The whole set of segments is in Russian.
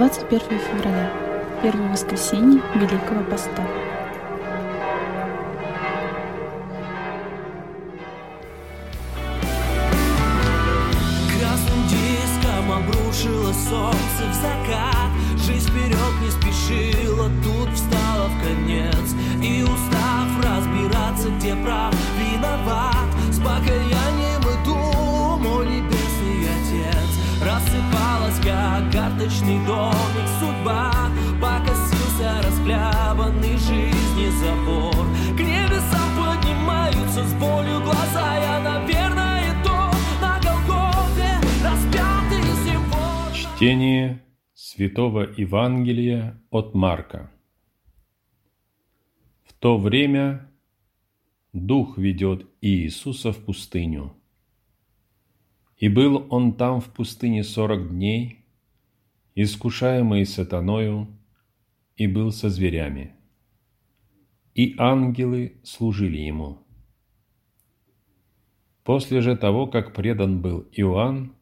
21 февраля, первое воскресенье Великого Поста. Красным диском обрушило солнце в закат Жизнь вперед не спешила, тут встала домик судьба Покосился расхлябанный жизни забор К небесам поднимаются с болью глаза Я, наверное, то на Голгофе распятый сегодня Чтение Святого Евангелия от Марка. В то время Дух ведет Иисуса в пустыню. И был он там в пустыне сорок дней, искушаемый сатаною, и был со зверями. И ангелы служили ему. После же того, как предан был Иоанн,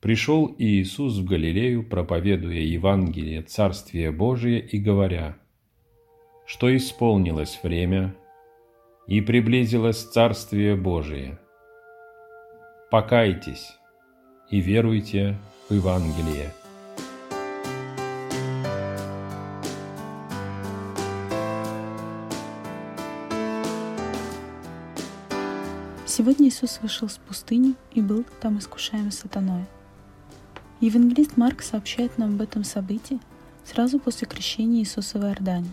пришел Иисус в Галилею, проповедуя Евангелие Царствия Божия и говоря, что исполнилось время и приблизилось Царствие Божие. Покайтесь и веруйте в Евангелие. Сегодня Иисус вышел с пустыни и был там искушаем сатаной. Евангелист Марк сообщает нам об этом событии сразу после крещения Иисуса в Иордане.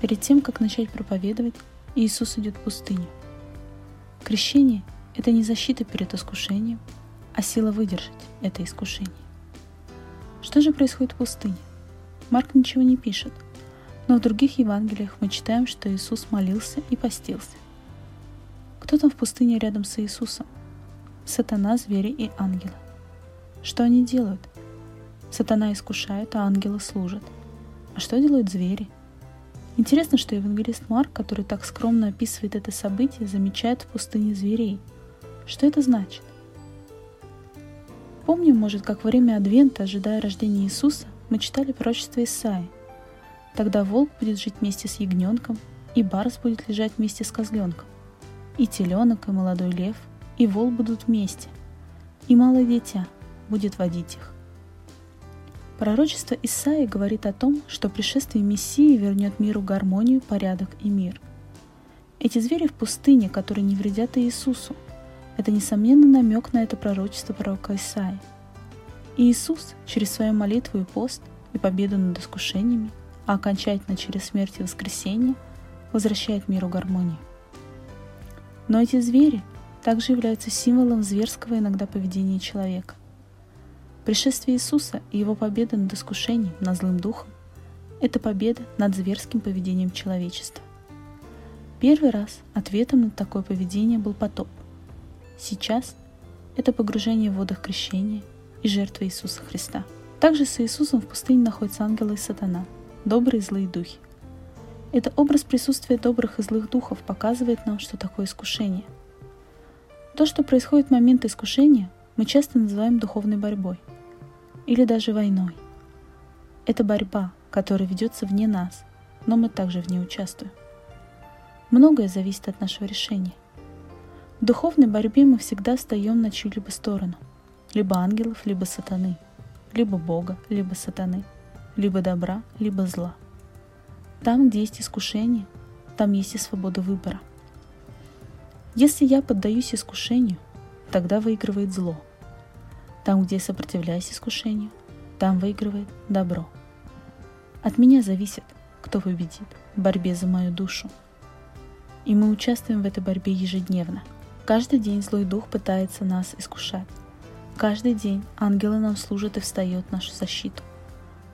Перед тем, как начать проповедовать, Иисус идет в пустыню. Крещение – это не защита перед искушением, а сила выдержать это искушение. Что же происходит в пустыне? Марк ничего не пишет, но в других Евангелиях мы читаем, что Иисус молился и постился. Кто там в пустыне рядом с Иисусом? Сатана, звери и ангелы. Что они делают? Сатана искушает, а ангелы служат. А что делают звери? Интересно, что евангелист Марк, который так скромно описывает это событие, замечает в пустыне зверей. Что это значит? Помним, может, как во время Адвента, ожидая рождения Иисуса, мы читали пророчество Исаи. Тогда волк будет жить вместе с ягненком, и барс будет лежать вместе с козленком. И теленок, и молодой лев, и вол будут вместе, и малое дитя будет водить их. Пророчество Исаии говорит о том, что пришествие Мессии вернет миру гармонию, порядок и мир. Эти звери в пустыне, которые не вредят Иисусу, это, несомненно, намек на это пророчество пророка Исаии. И Иисус через свою молитву и пост и победу над искушениями, а окончательно через смерть и воскресение, возвращает миру гармонию. Но эти звери также являются символом зверского иногда поведения человека. Пришествие Иисуса и его победа над искушением, над злым духом – это победа над зверским поведением человечества. Первый раз ответом на такое поведение был потоп. Сейчас это погружение в водах крещения и жертва Иисуса Христа. Также с Иисусом в пустыне находятся ангелы и сатана, добрые и злые духи. Это образ присутствия добрых и злых духов показывает нам, что такое искушение. То, что происходит в момент искушения, мы часто называем духовной борьбой или даже войной. Это борьба, которая ведется вне нас, но мы также в ней участвуем. Многое зависит от нашего решения. В духовной борьбе мы всегда встаем на чью-либо сторону. Либо ангелов, либо сатаны. Либо Бога, либо сатаны. Либо добра, либо зла. Там, где есть искушение, там есть и свобода выбора. Если я поддаюсь искушению, тогда выигрывает зло. Там, где я сопротивляюсь искушению, там выигрывает добро. От меня зависит, кто победит в борьбе за мою душу. И мы участвуем в этой борьбе ежедневно. Каждый день злой дух пытается нас искушать. Каждый день ангелы нам служат и встают в нашу защиту.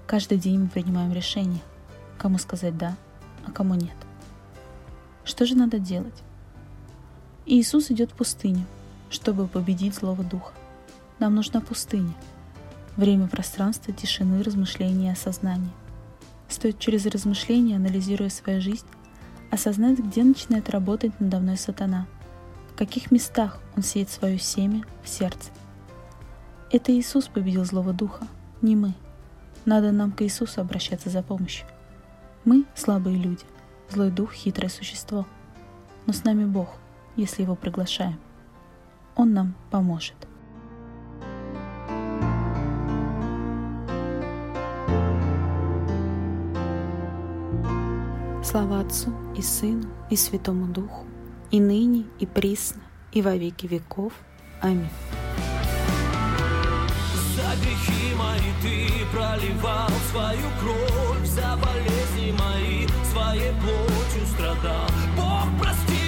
Каждый день мы принимаем решение, кому сказать «да», а кому «нет». Что же надо делать? Иисус идет в пустыню, чтобы победить злого духа. Нам нужна пустыня. Время пространства, тишины, размышления и осознания. Стоит через размышления, анализируя свою жизнь, осознать, где начинает работать надо мной сатана, в каких местах он сеет свое семя в сердце. Это Иисус победил злого духа, не мы. Надо нам к Иисусу обращаться за помощью. Мы – слабые люди, злой дух – хитрое существо. Но с нами Бог, если Его приглашаем. Он нам поможет. Слава Отцу и Сыну и Святому Духу, и ныне, и присно, и во веки веков. Аминь. За грехи мои ты проливал свою кровь, за болезни мои своей плотью страдал. Бог, прости,